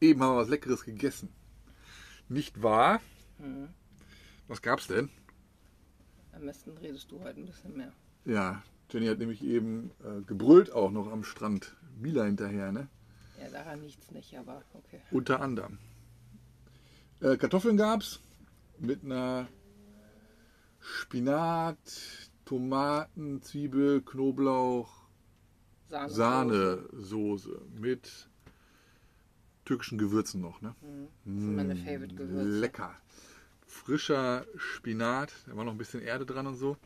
Eben haben wir was Leckeres gegessen. Nicht wahr? Mhm. Was gab's denn? Am besten redest du heute ein bisschen mehr. Ja, Jenny hat nämlich eben äh, gebrüllt auch noch am Strand. Mila hinterher, ne? Ja, daran liegt's nicht, aber okay. Unter anderem. Äh, Kartoffeln gab's mit einer Spinat, Tomaten, Zwiebel, Knoblauch. Sahnesoße mit türkischen Gewürzen noch, ne? Mhm. Das sind meine Mm, favorite Gewürze. Lecker. Frischer Spinat, da war noch ein bisschen Erde dran und so.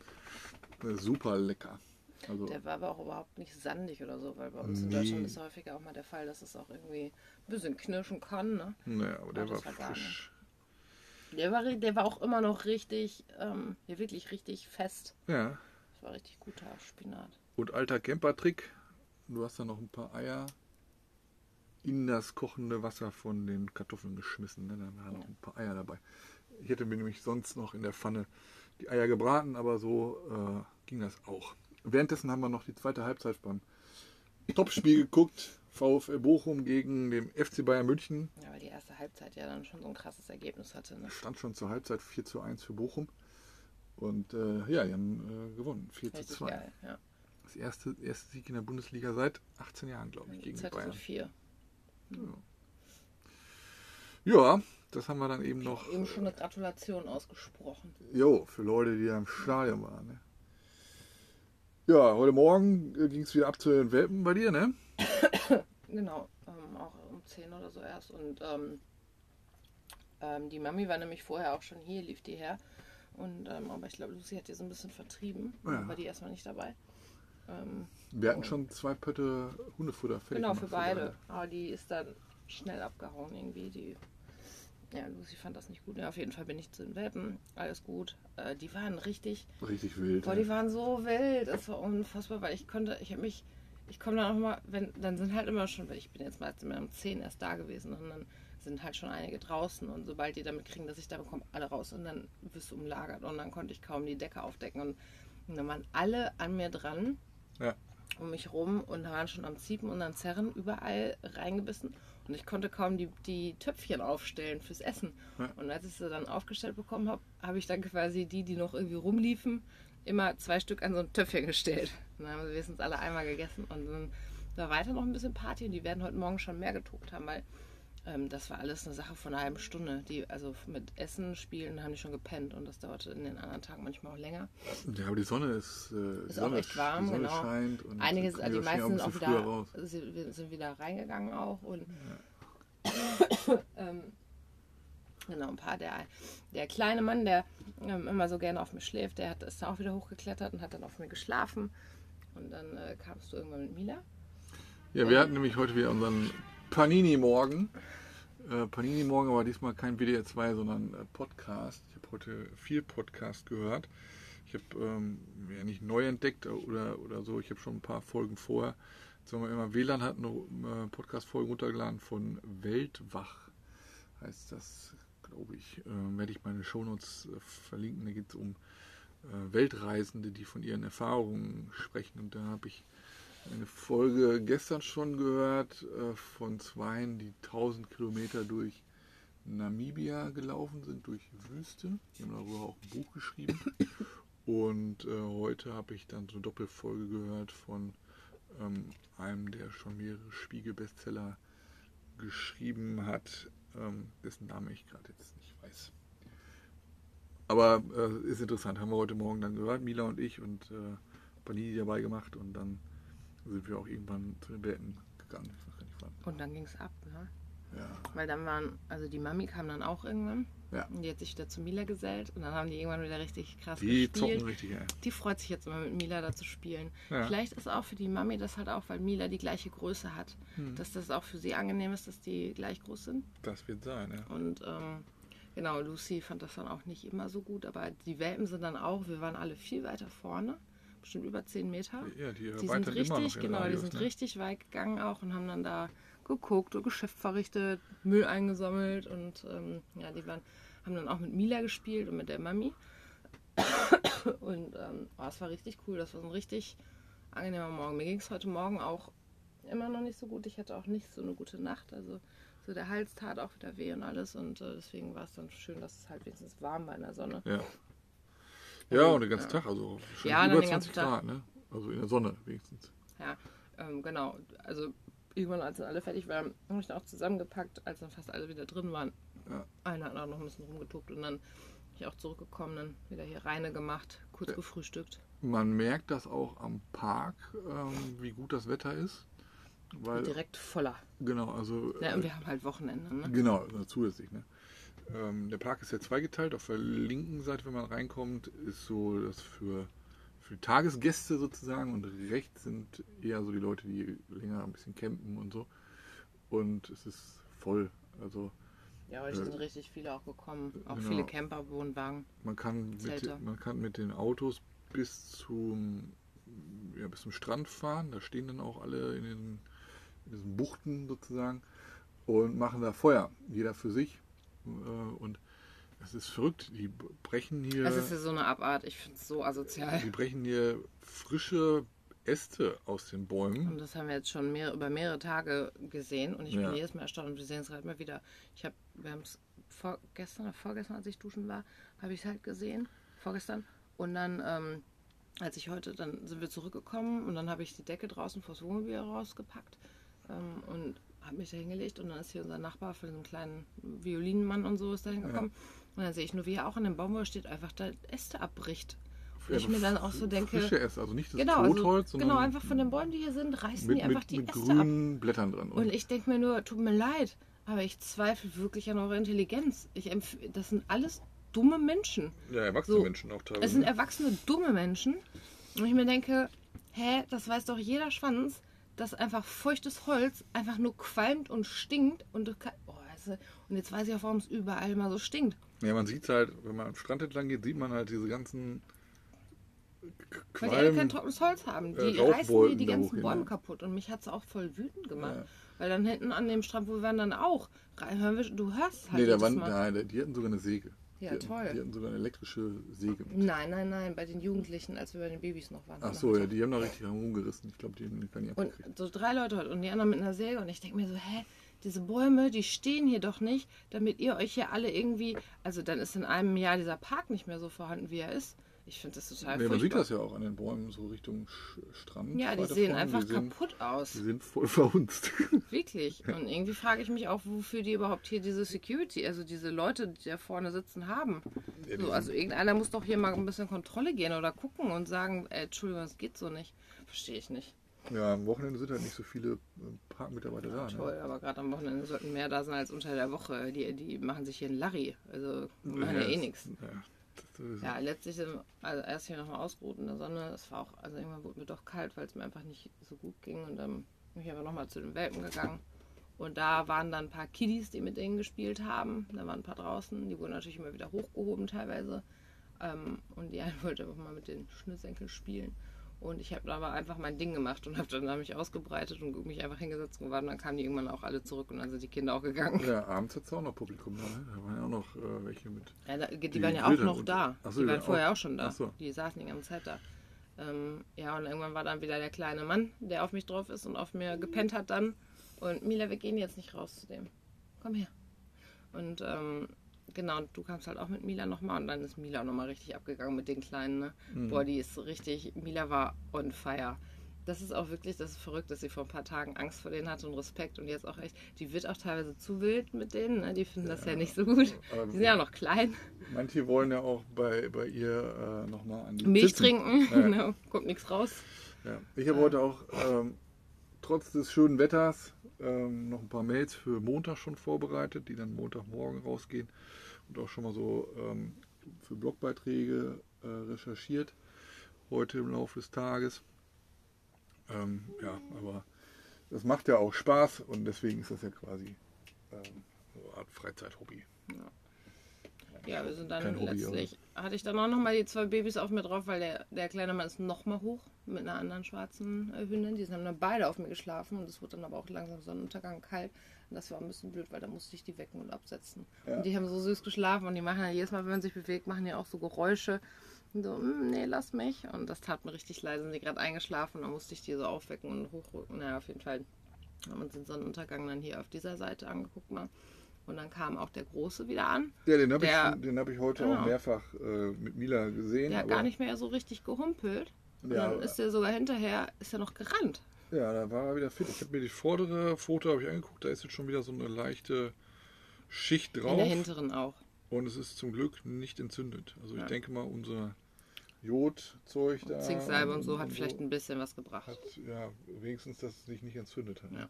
Super lecker. Also, Der war aber auch überhaupt nicht sandig oder so, weil bei uns in Nee. Deutschland ist häufiger auch mal der Fall, dass es auch irgendwie ein bisschen knirschen kann. Ne? naja, aber der Ja, war frisch. Der, war, der war auch immer noch richtig, ähm, ja, wirklich richtig fest. Ja. Das war richtig guter Spinat. Und alter Camper-Trick, du hast da noch ein paar Eier in das kochende Wasser von den Kartoffeln geschmissen. Ne? Da waren noch ein paar Eier dabei. Ich hätte mir nämlich sonst noch in der Pfanne die Eier gebraten, aber so äh, ging das auch. Währenddessen haben wir noch die zweite Halbzeit beim Topspiel geguckt. VfL Bochum gegen den FC Bayern München. Ja, weil die erste Halbzeit ja dann schon so ein krasses Ergebnis hatte. Ne? Stand schon zur Halbzeit 4 zu 1 für Bochum. Und äh, ja, die haben äh, gewonnen. 4 zu Richtig 2. geil. Ja. Das erste, erste Sieg in der Bundesliga seit 18 Jahren, glaube ich, gegen die Bayern. 2004. Ja, das haben wir dann eben noch. Eben schon eine Gratulation ausgesprochen. Jo, für Leute, die da im Stadion waren. Ne? Ja, heute Morgen ging es wieder ab zu den Welpen bei dir, ne? Genau, ähm, auch um 10 oder so erst. Und ähm, ähm, die Mami war nämlich vorher auch schon hier, lief die her. Und ähm, aber ich glaube, Lucy hat die so ein bisschen vertrieben. Ja. War die erstmal nicht dabei. Ähm, Wir hatten schon zwei Pötte Hundefutter fertig. genau, für beide. Aber die ist dann schnell abgehauen irgendwie. Die, ja, Lucy fand das nicht gut. Ja, auf jeden Fall bin ich zu den Welpen. Alles gut. Äh, die waren richtig, Richtig wild. boah, ne? die waren so wild. Es war unfassbar, weil ich konnte, ich habe mich, ich komme dann auch mal, wenn, dann sind halt immer schon, weil ich bin jetzt mal um 10 erst da gewesen und dann sind halt schon einige draußen und sobald die damit kriegen, dass ich da bekomme, alle raus und dann wirst du umlagert und dann konnte ich kaum die Decke aufdecken und, und dann waren alle an mir dran Ja. um mich rum und waren schon am Ziepen und am Zerren überall reingebissen und ich konnte kaum die, die Töpfchen aufstellen fürs Essen. Ja. Und als ich sie dann aufgestellt bekommen habe, habe ich dann quasi die, die noch irgendwie rumliefen, immer zwei Stück an so ein Töpfchen gestellt. Und dann haben sie wenigstens alle einmal gegessen und dann war weiter noch ein bisschen Party und die werden heute Morgen schon mehr getobt haben, weil ähm, das war alles eine Sache von einer halben Stunde. Die, also mit Essen, Spielen haben die schon gepennt und das dauerte in den anderen Tagen manchmal auch länger. Ja, aber die Sonne ist, äh, Ist die auch Sonne, echt warm, die Sonne genau. scheint. Und Einige, die können meisten sind auch wieder, wir sind wieder reingegangen auch und ähm, genau ein paar der der kleine Mann, der ähm, immer so gerne auf mir schläft, der hat ist dann auch wieder hochgeklettert und hat dann auf mir geschlafen und dann äh, kamst du irgendwann mit Mila. Ja, wir hatten nämlich heute wieder unseren Panini-Morgen. Äh, Panini-Morgen, aber diesmal kein WDR 2, sondern äh, Podcast. Ich habe heute viel Podcast gehört. Ich habe ähm, ja nicht neu entdeckt oder, oder so. Ich habe schon ein paar Folgen vorher. Wenn man immer WLAN hat, eine äh, Podcast-Folge runtergeladen von Weltwach. Heißt das, glaube ich. Äh, werde ich meine Shownotes äh, verlinken. Da geht es um äh, Weltreisende, die von ihren Erfahrungen sprechen. Und da habe ich eine Folge gestern schon gehört äh, von Zweien, die 1000 Kilometer durch Namibia gelaufen sind, durch Wüste. Die haben darüber auch ein Buch geschrieben. Und äh, heute habe ich dann so eine Doppelfolge gehört von ähm, einem, der schon mehrere Spiegel-Bestseller geschrieben hat, ähm, dessen Name ich gerade jetzt nicht weiß. Aber äh, ist interessant, haben wir heute Morgen dann gehört, Mila und ich und äh, Panini dabei gemacht und dann sind wir auch irgendwann zu den Betten gegangen. Und dann ging es ab, ne? Ja. Weil dann waren, also die Mami kam dann auch irgendwann. Ja. Und die hat sich wieder zu Mila gesellt und dann haben die irgendwann wieder richtig krass Die gespielt. zocken richtig, ey. Die freut sich jetzt immer mit Mila da zu spielen. Ja. Vielleicht ist auch für die Mami das halt auch, weil Mila die gleiche Größe hat, Hm. dass das auch für sie angenehm ist, dass die gleich groß sind. Das wird sein, ja. Und ähm, genau, Lucy fand das dann auch nicht immer so gut, aber die Welpen sind dann auch, wir waren alle viel weiter vorne, bestimmt über 10 Meter. Ja, die, Die sind richtig, genau, die Radius, sind ne? richtig weit gegangen auch und haben dann da geguckt und Geschäft verrichtet, Müll eingesammelt und ähm, ja, die waren, haben dann auch mit Mila gespielt und mit der Mami. Und ähm, oh, es war richtig cool, das war so ein richtig angenehmer Morgen. Mir ging es heute Morgen auch immer noch nicht so gut. Ich hatte auch nicht so eine gute Nacht. Also so der Hals tat auch wieder weh und alles. Und äh, deswegen war es dann schön, dass es halt wenigstens warm war in der Sonne. Ja. Ja, und den ganzen Tag, also schon Ja, über den 20 ganzen Tag. Grad, ne? Also in der Sonne wenigstens. Ja, ähm, genau. Also irgendwann, als dann alle fertig waren, habe ich dann auch zusammengepackt, als dann fast alle wieder drin waren. Ja. Einer hat auch noch ein bisschen rumgetobt und dann bin ich auch zurückgekommen, dann wieder hier reine gemacht, kurz Ja. gefrühstückt. Man merkt das auch am Park, ähm, wie gut das Wetter ist. Weil, Direkt voller. genau, also Ja, äh, und wir haben halt Wochenende, ne? Genau, also zusätzlich. Ne? Ähm, der Park ist ja zweigeteilt. Auf der linken Seite, wenn man reinkommt, ist so das für, für Tagesgäste sozusagen und rechts sind eher so die Leute, die länger ein bisschen campen und so. Und es ist voll. Also Ja, aber es sind richtig viele auch gekommen. Auch Genau. viele Camper, Wohnwagen. man kann, mit, man kann mit den Autos bis zum, ja, bis zum Strand fahren. Da stehen dann auch alle in diesen, in diesen Buchten sozusagen und machen da Feuer. Jeder für sich. Äh, Und es ist verrückt. Die brechen hier, Das ist ja so eine Abart. Ich finde es so asozial. die brechen hier frische Äste aus den Bäumen. Und das haben wir jetzt schon mehr, über mehrere Tage gesehen und ich Ja. bin jedes Mal erstaunt und wir sehen es halt immer wieder. Ich habe, wir haben es vorgestern oder vorgestern, als ich duschen war, habe ich es halt gesehen, vorgestern. Und dann, ähm, als ich heute, dann sind wir zurückgekommen und dann habe ich die Decke draußen vors Wohnmobil rausgepackt ähm, und habe mich da hingelegt und dann ist hier unser Nachbar von diesem kleinen Violinenmann und so ist da hingekommen. Und dann sehe ich nur, wie er auch an dem Baum, wo er steht, einfach da Äste abbricht. Und ich mir dann auch so denke, Frische Äste, also nicht das Genau, also, Totholz, sondern genau, einfach von den Bäumen, die hier sind, reißen mit, die einfach mit, die mit Äste ab. grünen Blättern dran. Und ich denke mir nur, tut mir leid, aber ich zweifle wirklich an eurer Intelligenz. Ich das sind alles dumme Menschen. ja, erwachsene so, Menschen auch teilweise. Es sind erwachsene, dumme Menschen. Und ich mir denke, hä, das weiß doch jeder Schwanz, dass einfach feuchtes Holz einfach nur qualmt und stinkt. Und, kann, oh, du, und jetzt weiß ich auch, warum es überall mal so stinkt. Ja, man sieht halt, wenn man am Strand entlang geht, sieht man halt diese ganzen K- Weil die alle kein Qualm. trockenes Holz haben. Die äh, reißen die da ganzen Bäume kaputt. Und mich hat es auch voll wütend gemacht. Ja. Weil dann hinten an dem Strand, wo wir waren, dann auch. Du hörst halt Nee, da waren, nein, die hatten sogar eine Säge. Ja, die hatten, toll. Die hatten sogar eine elektrische Säge. mit. Nein, nein, nein, bei den Jugendlichen, als wir bei den Babys noch waren. Ach so, ja, die haben da richtig rumgerissen. Ich glaube, die haben gar nicht Und abgekriegt. so drei Leute heute und die anderen mit einer Säge. Und ich denke mir so, hä, diese Bäume, die stehen hier doch nicht, damit ihr euch hier alle irgendwie. Also dann ist in einem Jahr dieser Park nicht mehr so vorhanden, wie er ist. Ich finde das total Nee, man sieht das ja auch an den Bäumen so Richtung Strand. Ja, die sehen vorne. einfach die sind, kaputt aus. Die sind voll verhunzt. Wirklich. Und irgendwie frage ich mich auch, wofür die überhaupt hier diese Security, also diese Leute, die da vorne sitzen, haben. Ja, So, also irgendeiner muss doch hier mal ein bisschen Kontrolle gehen oder gucken und sagen, äh, Entschuldigung, das geht so nicht. Verstehe ich nicht. Ja, am Wochenende sind halt nicht so viele äh, Parkmitarbeiter da. Ne? Toll, aber gerade am Wochenende sollten mehr da sein als unter der Woche. Die, die machen sich hier einen Larry. Also machen ja, eh das- nichts. Ja, Ja, letztlich sind also erst hier nochmal ausgeruht in der Sonne. Es war auch, also irgendwann wurde mir doch kalt, weil es mir einfach nicht so gut ging. Und dann bin ich aber nochmal zu den Welpen gegangen. Und da waren dann ein paar Kiddies, die mit denen gespielt haben. Da waren ein paar draußen. Die wurden natürlich immer wieder hochgehoben teilweise. Ähm, und die eine wollte einfach mal mit den Schnürsenkeln spielen. Und ich habe aber einfach mein Ding gemacht und habe dann da mich ausgebreitet und mich einfach hingesetzt und gewartet. Und dann kamen die irgendwann auch alle zurück und dann sind die Kinder auch gegangen. ja, abends hat es auch noch Publikum da. Ne? Da waren ja auch noch äh, welche mit. Ja, da, die, Die waren ja auch noch und- da. So, die waren waren vorher auch- auch schon da. so. Die saßen die ganze Zeit da. Ähm, ja, und irgendwann war dann wieder der kleine Mann, der auf mich drauf ist und auf mir gepennt hat dann. Und Mila, wir gehen jetzt nicht raus zu dem. Komm her. Und ähm, genau, und du kamst halt auch mit Mila nochmal und dann ist Mila auch nochmal richtig abgegangen mit den Kleinen. Ne? Mhm. Boah, die ist richtig, Mila war on fire. Das ist auch wirklich, das ist verrückt, dass sie vor ein paar Tagen Angst vor denen hatte und Respekt und jetzt auch echt, die wird auch teilweise zu wild mit denen, ne? die finden das ja nicht so gut. Die sind ja noch klein. Manche wollen ja auch bei, bei ihr äh, nochmal an die Milch Zitzen. trinken, Ja. genau, kommt nichts raus. Ja. Ich habe heute auch ähm, trotz des schönen Wetters ähm, noch ein paar Mails für Montag schon vorbereitet, die dann Montagmorgen rausgehen und auch schon mal so ähm, für Blogbeiträge äh, recherchiert heute im Laufe des Tages. Ähm, ja, aber das macht ja auch Spaß und deswegen ist das ja quasi ähm, so eine Art Freizeit-Hobby. Ja, wir sind dann Kein Hobby, letztlich, hatte ich dann auch nochmal die zwei Babys auf mir drauf, weil der, der kleine Mann ist nochmal hoch mit einer anderen schwarzen äh, Hündin. Die haben dann beide auf mir geschlafen und es wurde dann aber auch langsam Sonnenuntergang kalt. Und das war ein bisschen blöd, weil da musste ich die wecken und absetzen. Ja. Und die haben so süß geschlafen und die machen ja jedes Mal, wenn man sich bewegt, machen die auch so Geräusche. Und so, "Mm, nee, lass mich. Und das tat mir richtig leid. Sind die gerade eingeschlafen, dann musste ich die so aufwecken und hochrücken. Naja, auf jeden Fall Haben uns den Sonnenuntergang dann hier auf dieser Seite angeguckt mal. Und dann kam auch der Große wieder an. Ja, den habe ich, den hab ich heute Genau. auch mehrfach äh, mit Mila gesehen. Der hat gar nicht mehr so richtig gehumpelt. Und Ja, dann ist er sogar hinterher, ist er noch gerannt. Ja, da war er wieder fit. Ich habe mir die vordere Foto ich angeguckt, da ist jetzt schon wieder so eine leichte Schicht In drauf. der hinteren auch. Und es ist zum Glück nicht entzündet. Also ich Ja. denke mal, unser Jodzeug da. Zinksalbe und so hat vielleicht ein bisschen was gebracht. hat, ja, wenigstens, dass es sich nicht entzündet hat. Ja.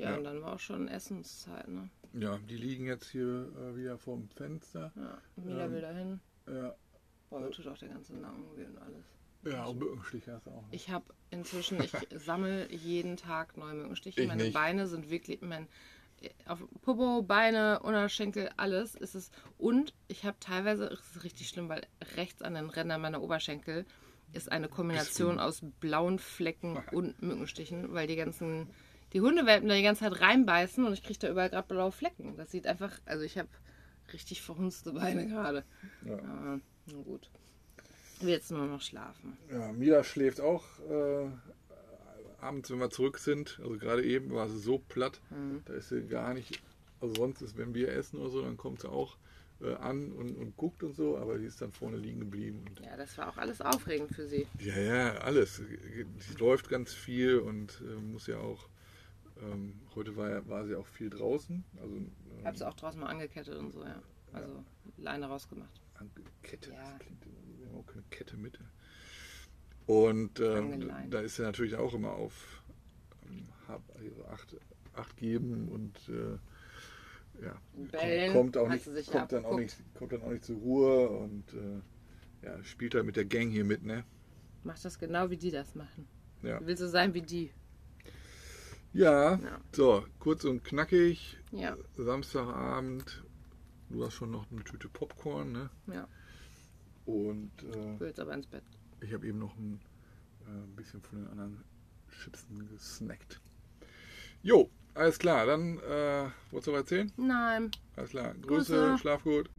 Ja, Ja, Ja. und dann war auch schon Essenszeit, ne? die liegen jetzt hier äh, wieder vorm Fenster. Ja, Mila Ähm, will dahin. Ja, Boah, mir tut auch der ganze Nacken weh und alles. ja und Mückenstiche hast du auch. ne? Ich habe inzwischen, ich sammle jeden Tag neue Mückenstiche. Ich Meine nicht. Beine sind wirklich, mein, auf Popo, Beine, Unterschenkel, alles ist es. Und ich habe teilweise, es ist richtig schlimm, weil rechts an den Rändern meiner Oberschenkel ist eine Kombination aus blauen Flecken und Mückenstichen, weil die ganzen, die Hundewelpen da die ganze Zeit reinbeißen und ich kriege da überall gerade blaue Flecken. Das sieht einfach, also ich habe richtig verhunzte Beine gerade. Ja. Aber na gut. Ich will jetzt nur noch schlafen. Ja, Mila schläft auch äh, abends, wenn wir zurück sind. Also gerade eben war sie so platt, Mhm. da ist sie gar nicht. Also sonst ist, wenn wir essen oder so, dann kommt sie auch äh, an und, und guckt und so, aber die ist dann vorne liegen geblieben. Ja, das war auch alles aufregend für sie. ja, ja, alles. Sie läuft ganz viel und äh, muss ja auch. Ähm, heute war, ja- war sie auch viel draußen. Also, ähm, Ich habe sie auch draußen mal angekettet und so, ja. Also Leine rausgemacht. Kette, Ja. das klingt wir haben auch keine Kette mit. Und ähm, da ist er natürlich auch immer auf ähm, hab, also acht, acht geben und äh, ja, Bellen, kommt, auch nicht, sie sich kommt, dann auch nicht, kommt dann auch nicht zur Ruhe und äh, ja, spielt halt mit der Gang hier mit, ne? Macht das genau wie die das machen. Ja. Du willst so sein wie die. Ja, Ja. so, kurz und knackig. Ja. Samstagabend, du hast schon noch eine Tüte Popcorn, ne? Ja. Und äh, Ich will jetzt aber ins Bett. Ich habe eben noch ein äh, bisschen von den anderen Chipsen gesnackt. Jo, alles klar. Dann, äh, wolltest du was erzählen? Nein. Alles klar. Grüße, Grüße. schlaf gut.